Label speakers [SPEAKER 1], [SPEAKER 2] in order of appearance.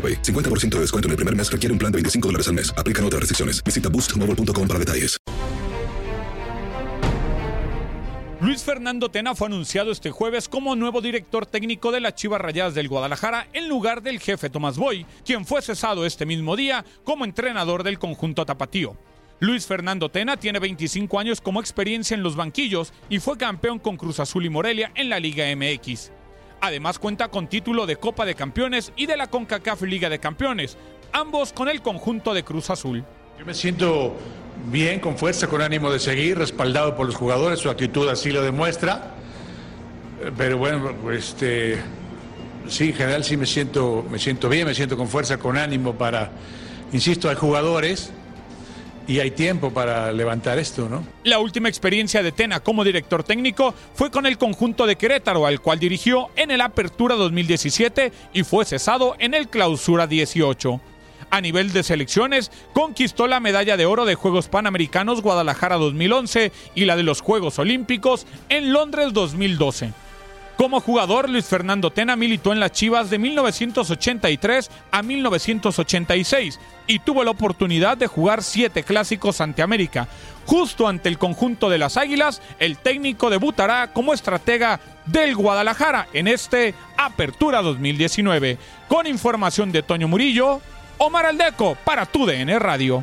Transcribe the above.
[SPEAKER 1] AroPay. 50% de descuento en el primer mes requiere un plan de 25 dólares al mes. Aplican otras restricciones. Visita boostmobile.com para detalles.
[SPEAKER 2] Luis Fernando Tena fue anunciado este jueves como nuevo director técnico de las Chivas Rayadas del Guadalajara en lugar del jefe Tomás Boy, quien fue cesado este mismo día como entrenador del conjunto tapatío. Luis Fernando Tena tiene 25 años como experiencia en los banquillos y fue campeón con Cruz Azul y Morelia en la Liga MX. Además cuenta con título de Copa de Campeones y de la CONCACAF Liga de Campeones, ambos con el conjunto de Cruz Azul.
[SPEAKER 3] Yo me siento bien, con fuerza, con ánimo de seguir, respaldado por los jugadores, su actitud así lo demuestra. Pero bueno, este, sí, en general sí me siento, me siento bien, me siento con fuerza, con ánimo para, insisto, hay jugadores y hay tiempo para levantar esto, ¿no?
[SPEAKER 2] La última experiencia de Tena como director técnico fue con el conjunto de Querétaro, al cual dirigió en el Apertura 2017 y fue cesado en el Clausura 18. A nivel de selecciones, conquistó la medalla de oro de Juegos Panamericanos Guadalajara 2011 y la de los Juegos Olímpicos en Londres 2012. Como jugador, Luis Fernando Tena militó en las Chivas de 1983 a 1986 y tuvo la oportunidad de jugar siete clásicos ante América. Justo ante el conjunto de las Águilas, el técnico debutará como estratega del Guadalajara en este Apertura 2019. Con información de Toño Murillo, Omar Aldeco para tu DN Radio.